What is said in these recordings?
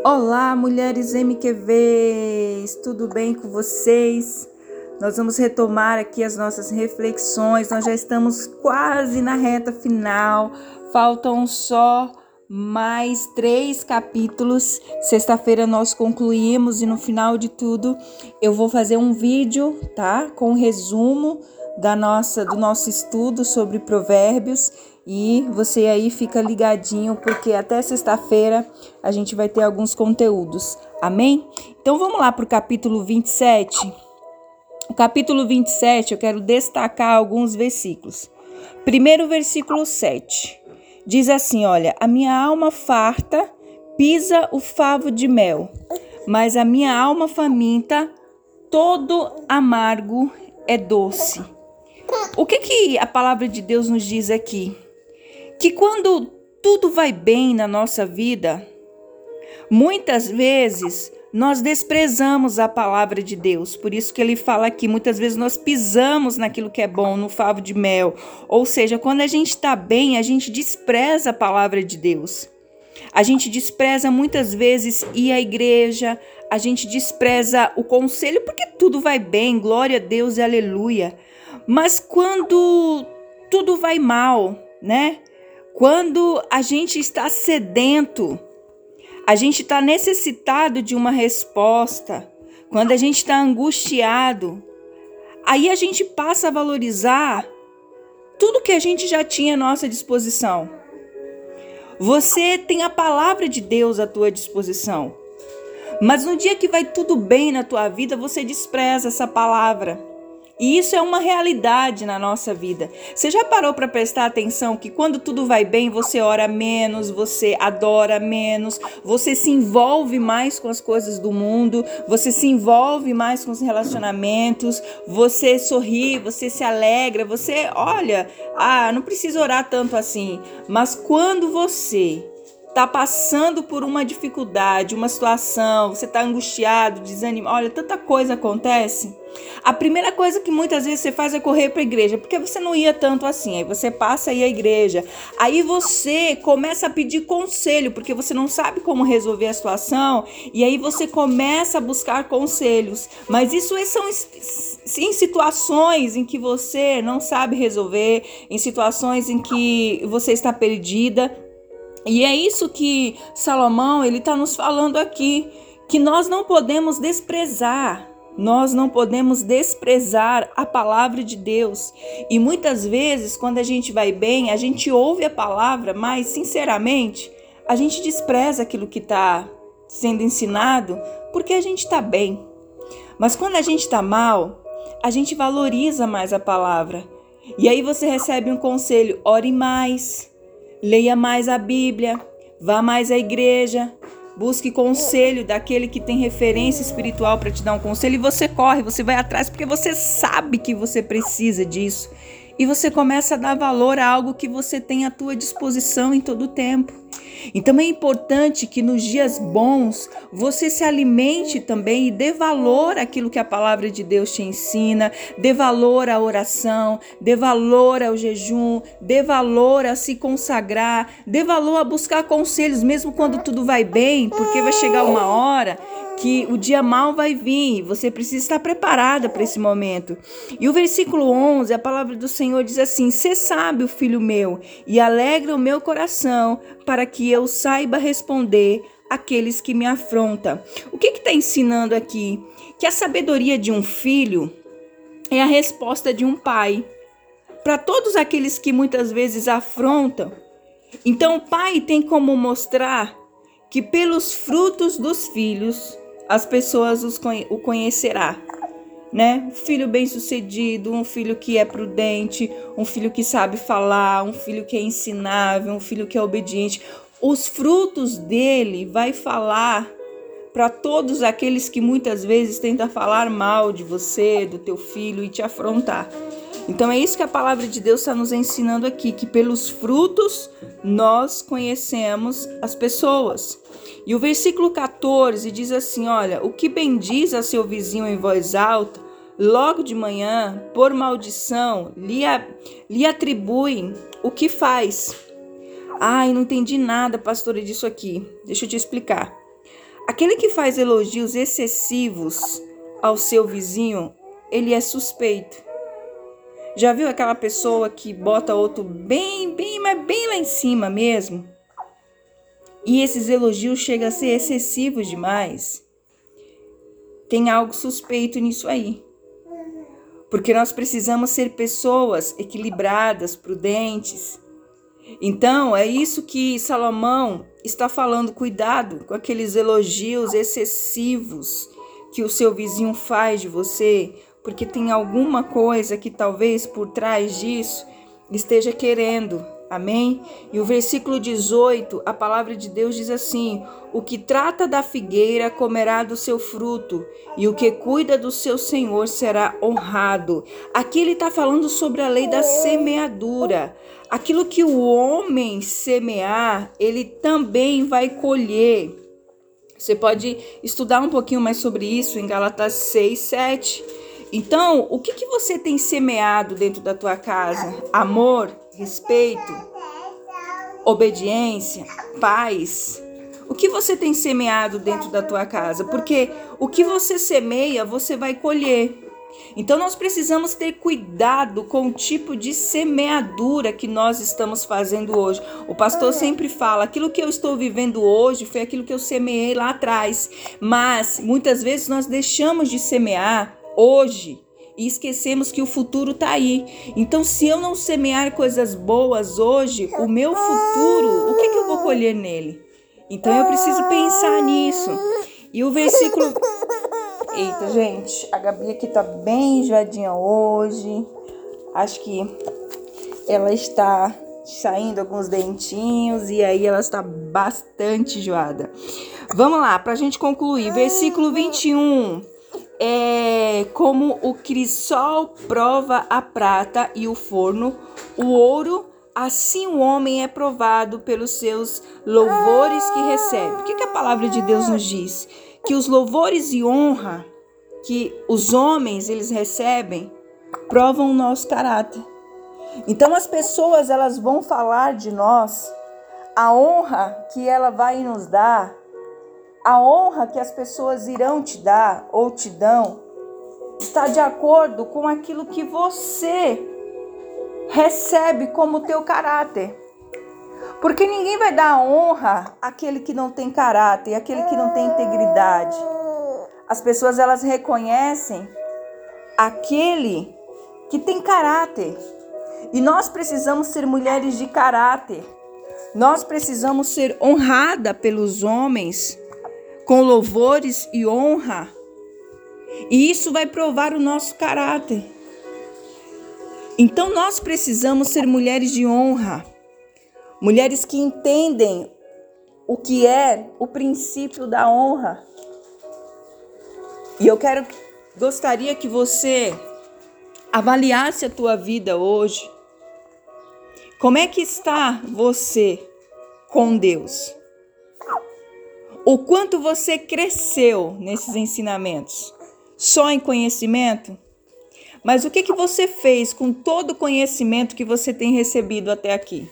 Olá, mulheres MQVs, tudo bem com vocês? Nós vamos retomar aqui as nossas reflexões. Nós já estamos quase na reta final, faltam só mais três capítulos. Sexta-feira nós concluímos e no final de tudo eu vou fazer um vídeo, tá? Com um resumo da nossa do nosso estudo sobre provérbios e você aí fica ligadinho, porque até sexta-feira a gente vai ter alguns conteúdos. Amém? Então vamos lá para o capítulo 27. O capítulo 27, eu quero destacar alguns versículos. Primeiro versículo 7. Diz assim: Olha, a minha alma farta pisa o favo de mel, mas a minha alma faminta, todo amargo é doce. O que que a palavra de Deus nos diz aqui? Que quando tudo vai bem na nossa vida, muitas vezes nós desprezamos a palavra de Deus. Por isso que ele fala aqui, muitas vezes nós pisamos naquilo que é bom, no favo de mel. Ou seja, quando a gente está bem, a gente despreza a palavra de Deus. A gente despreza muitas vezes ir à igreja, a gente despreza o conselho porque tudo vai bem, glória a Deus e aleluia. Mas quando tudo vai mal, né? Quando a gente está sedento, a gente está necessitado de uma resposta, quando a gente está angustiado, aí a gente passa a valorizar tudo que a gente já tinha à nossa disposição. Você tem a palavra de Deus à tua disposição. Mas no dia que vai tudo bem na tua vida, você despreza essa palavra. E isso é uma realidade na nossa vida. Você já parou para prestar atenção que quando tudo vai bem, você ora menos, você adora menos, você se envolve mais com as coisas do mundo, você se envolve mais com os relacionamentos, você sorri, você se alegra, você olha, ah, não precisa orar tanto assim. Mas quando você está passando por uma dificuldade, uma situação, você está angustiado, desanimado, olha, tanta coisa acontece. A primeira coisa que muitas vezes você faz é correr para a igreja, porque você não ia tanto assim. Aí você passa aí a igreja. Aí você começa a pedir conselho, porque você não sabe como resolver a situação, e aí você começa a buscar conselhos. Mas isso são em situações em que você não sabe resolver, em situações em que você está perdida. E é isso que Salomão ele está nos falando aqui, que nós não podemos desprezar, nós não podemos desprezar a palavra de Deus. E muitas vezes, quando a gente vai bem, a gente ouve a palavra, mas sinceramente, a gente despreza aquilo que está sendo ensinado porque a gente está bem. Mas quando a gente está mal, a gente valoriza mais a palavra. E aí você recebe um conselho: ore mais Leia mais a Bíblia, vá mais à igreja, busque conselho daquele que tem referência espiritual para te dar um conselho e você corre, você vai atrás porque você sabe que você precisa disso. E você começa a dar valor a algo que você tem à tua disposição em todo o tempo. Então é importante que nos dias bons você se alimente também e dê valor àquilo que a palavra de Deus te ensina, dê valor à oração, dê valor ao jejum, dê valor a se consagrar, dê valor a buscar conselhos mesmo quando tudo vai bem, porque vai chegar uma hora que o dia mal vai vir, você precisa estar preparada para esse momento. E o versículo 11, a palavra do Senhor diz assim: "Se sabe, filho meu, e alegra o meu coração, para que eu saiba responder aqueles que me afrontam." O que está ensinando aqui? Que a sabedoria de um filho é a resposta de um pai para todos aqueles que muitas vezes afrontam. Então, o pai tem como mostrar que pelos frutos dos filhos as pessoas os o conhecerá. Né? Um filho bem-sucedido, um filho que é prudente, um filho que sabe falar, um filho que é ensinável, um filho que é obediente. Os frutos dele vai falar para todos aqueles que muitas vezes tentam falar mal de você, do teu filho e te afrontar. Então é isso que a palavra de Deus está nos ensinando aqui, que pelos frutos nós conhecemos as pessoas. E o versículo 14 diz assim: Olha, o que bendiz a seu vizinho em voz alta, logo de manhã, por maldição, lhe, lhe atribuem o que faz. Ai, não entendi nada, pastora, disso aqui. Deixa eu te explicar. Aquele que faz elogios excessivos ao seu vizinho, ele é suspeito. Já viu aquela pessoa que bota outro bem, bem, mas bem lá em cima mesmo? E esses elogios chegam a ser excessivos demais. Tem algo suspeito nisso aí. Porque nós precisamos ser pessoas equilibradas, prudentes. Então, é isso que Salomão está falando. Cuidado com aqueles elogios excessivos que o seu vizinho faz de você, porque tem alguma coisa que talvez por trás disso esteja querendo. Amém? E o versículo 18, a palavra de Deus diz assim: O que trata da figueira comerá do seu fruto, e o que cuida do seu senhor será honrado. Aqui ele está falando sobre a lei da semeadura. Aquilo que o homem semear, ele também vai colher. Você pode estudar um pouquinho mais sobre isso em Galatas 6, 7. Então, o que, que você tem semeado dentro da tua casa? Amor, respeito, obediência, paz. O que você tem semeado dentro da tua casa? Porque o que você semeia, você vai colher. Então nós precisamos ter cuidado com o tipo de semeadura que nós estamos fazendo hoje. O pastor sempre fala: aquilo que eu estou vivendo hoje foi aquilo que eu semeei lá atrás. Mas muitas vezes nós deixamos de semear hoje e esquecemos que o futuro está aí. Então, se eu não semear coisas boas hoje, o meu futuro, o que, que eu vou colher nele? Então, eu preciso pensar nisso. E o versículo. Eita, gente, a Gabi aqui tá bem enjoadinha hoje. Acho que ela está saindo alguns dentinhos e aí ela está bastante enjoada. Vamos lá, para a gente concluir. Versículo 21 é como o crisol prova a prata e o forno, o ouro, assim o homem é provado pelos seus louvores que recebe. O que, que a palavra de Deus nos diz? Que os louvores e honra que os homens eles recebem provam o nosso caráter. Então as pessoas elas vão falar de nós, a honra que ela vai nos dar a honra que as pessoas irão te dar ou te dão está de acordo com aquilo que você recebe como teu caráter. Porque ninguém vai dar honra àquele que não tem caráter, àquele que não tem integridade. As pessoas elas reconhecem aquele que tem caráter. E nós precisamos ser mulheres de caráter. Nós precisamos ser honrada pelos homens com louvores e honra. E isso vai provar o nosso caráter. Então nós precisamos ser mulheres de honra, mulheres que entendem o que é o princípio da honra. E eu quero gostaria que você avaliasse a tua vida hoje. Como é que está você com Deus? O quanto você cresceu nesses ensinamentos? Só em conhecimento? Mas o que, que você fez com todo o conhecimento que você tem recebido até aqui?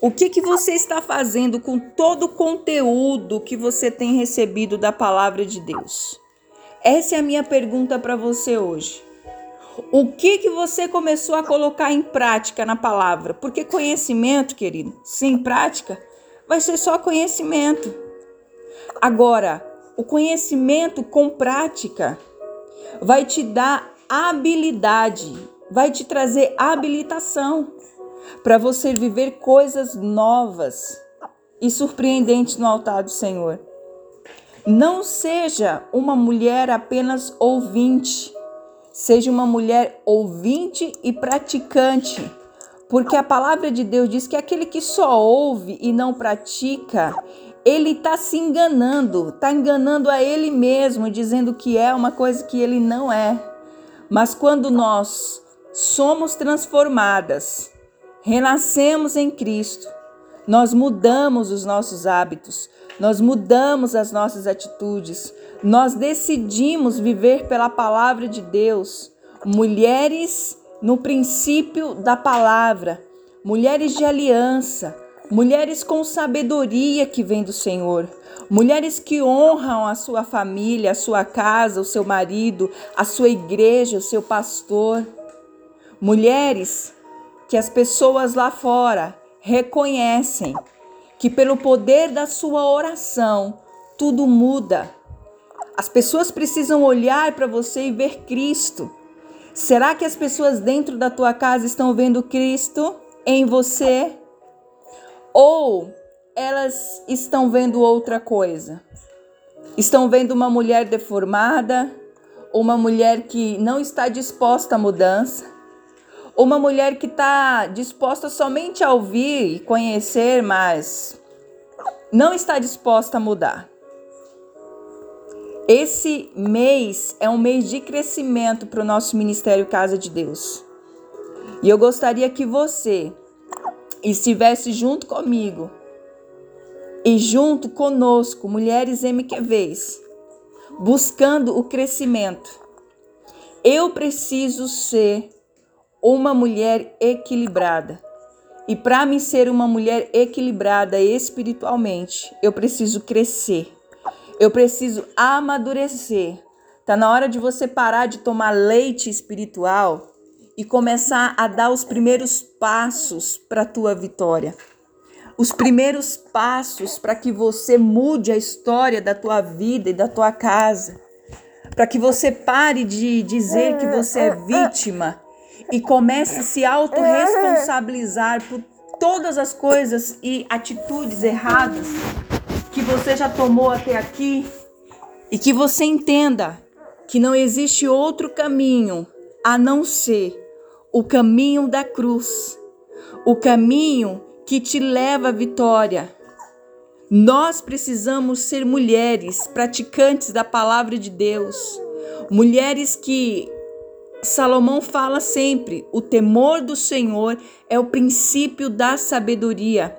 O que, que você está fazendo com todo o conteúdo que você tem recebido da palavra de Deus? Essa é a minha pergunta para você hoje. O que que você começou a colocar em prática na palavra? Porque conhecimento, querido, sem prática, vai ser só conhecimento. Agora, o conhecimento com prática vai te dar habilidade, vai te trazer habilitação para você viver coisas novas e surpreendentes no altar do Senhor. Não seja uma mulher apenas ouvinte, seja uma mulher ouvinte e praticante porque a palavra de Deus diz que aquele que só ouve e não pratica, ele está se enganando, está enganando a ele mesmo, dizendo que é uma coisa que ele não é. Mas quando nós somos transformadas, renascemos em Cristo, nós mudamos os nossos hábitos, nós mudamos as nossas atitudes, nós decidimos viver pela palavra de Deus. Mulheres no princípio da palavra, mulheres de aliança, mulheres com sabedoria que vem do Senhor, mulheres que honram a sua família, a sua casa, o seu marido, a sua igreja, o seu pastor, mulheres que as pessoas lá fora reconhecem que pelo poder da sua oração tudo muda. As pessoas precisam olhar para você e ver Cristo. Será que as pessoas dentro da tua casa estão vendo Cristo em você? Ou elas estão vendo outra coisa? Estão vendo uma mulher deformada, uma mulher que não está disposta à mudança, uma mulher que está disposta somente a ouvir e conhecer, mas não está disposta a mudar. Esse mês é um mês de crescimento para o nosso Ministério Casa de Deus. E eu gostaria que você estivesse junto comigo e junto conosco, mulheres MQVs, buscando o crescimento. Eu preciso ser uma mulher equilibrada. E para me ser uma mulher equilibrada espiritualmente, eu preciso crescer. Eu preciso amadurecer. Tá na hora de você parar de tomar leite espiritual e começar a dar os primeiros passos para tua vitória. Os primeiros passos para que você mude a história da tua vida e da tua casa. Para que você pare de dizer que você é vítima e comece a se autorresponsabilizar por todas as coisas e atitudes erradas que você já tomou até aqui e que você entenda que não existe outro caminho a não ser o caminho da cruz, o caminho que te leva à vitória. Nós precisamos ser mulheres praticantes da palavra de Deus, mulheres que Salomão fala sempre: o temor do Senhor é o princípio da sabedoria.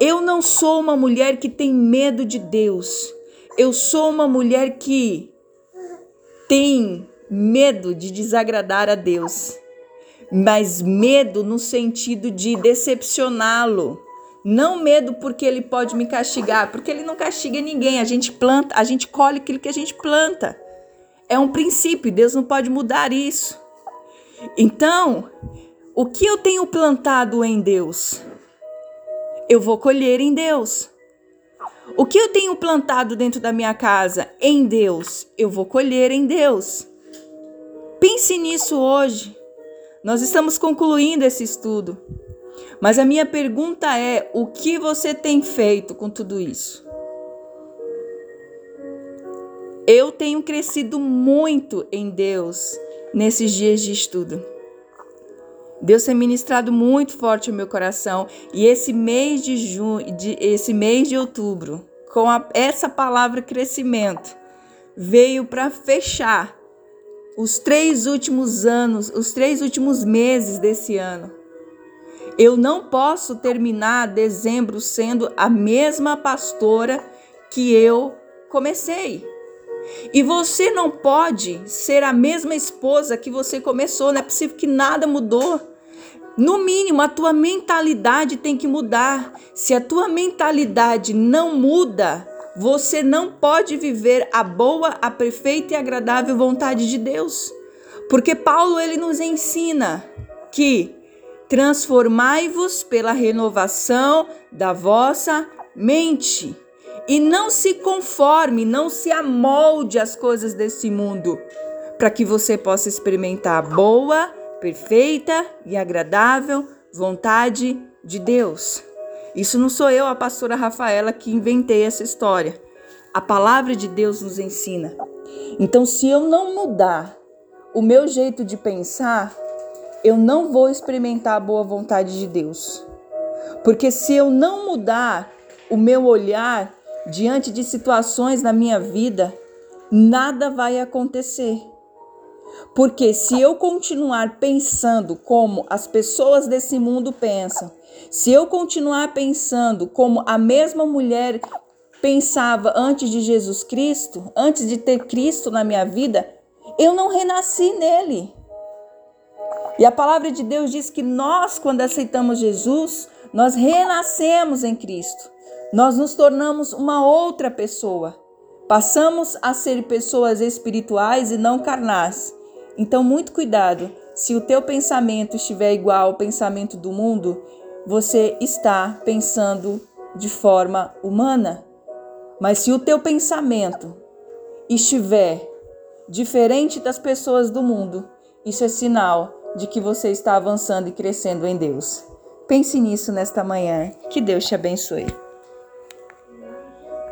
Eu não sou uma mulher que tem medo de Deus. Eu sou uma mulher que tem medo de desagradar a Deus. Mas medo no sentido de decepcioná-lo. Não medo porque ele pode me castigar, porque ele não castiga ninguém. A gente planta, a gente colhe aquilo que a gente planta. É um princípio, Deus não pode mudar isso. Então, o que eu tenho plantado em Deus? Eu vou colher em Deus. O que eu tenho plantado dentro da minha casa em Deus, eu vou colher em Deus. Pense nisso hoje. Nós estamos concluindo esse estudo. Mas a minha pergunta é: o que você tem feito com tudo isso? Eu tenho crescido muito em Deus nesses dias de estudo. Deus tem ministrado muito forte o meu coração e esse mês de junho, de, esse mês de outubro, com a, essa palavra crescimento, veio para fechar os três últimos anos, os três últimos meses desse ano. Eu não posso terminar dezembro sendo a mesma pastora que eu comecei. E você não pode ser a mesma esposa que você começou, não é possível que nada mudou. No mínimo, a tua mentalidade tem que mudar. Se a tua mentalidade não muda, você não pode viver a boa, a perfeita e agradável vontade de Deus. Porque Paulo ele nos ensina que transformai-vos pela renovação da vossa mente e não se conforme, não se amolde às coisas desse mundo, para que você possa experimentar a boa, perfeita e agradável vontade de Deus. Isso não sou eu, a pastora Rafaela, que inventei essa história. A palavra de Deus nos ensina. Então, se eu não mudar o meu jeito de pensar, eu não vou experimentar a boa vontade de Deus. Porque se eu não mudar o meu olhar diante de situações na minha vida, nada vai acontecer. Porque se eu continuar pensando como as pessoas desse mundo pensam, se eu continuar pensando como a mesma mulher pensava antes de Jesus Cristo, antes de ter Cristo na minha vida, eu não renasci nele. E a palavra de Deus diz que nós, quando aceitamos Jesus, Nós renascemos em Cristo. Nós nos tornamos uma outra pessoa. Passamos a ser pessoas espirituais e não carnais. Então, muito cuidado. Se o teu pensamento estiver igual ao pensamento do mundo, você está pensando de forma humana. Mas se o teu pensamento estiver diferente das pessoas do mundo, isso é sinal de que você está avançando e crescendo em Deus. Pense nisso nesta manhã. Que Deus te abençoe.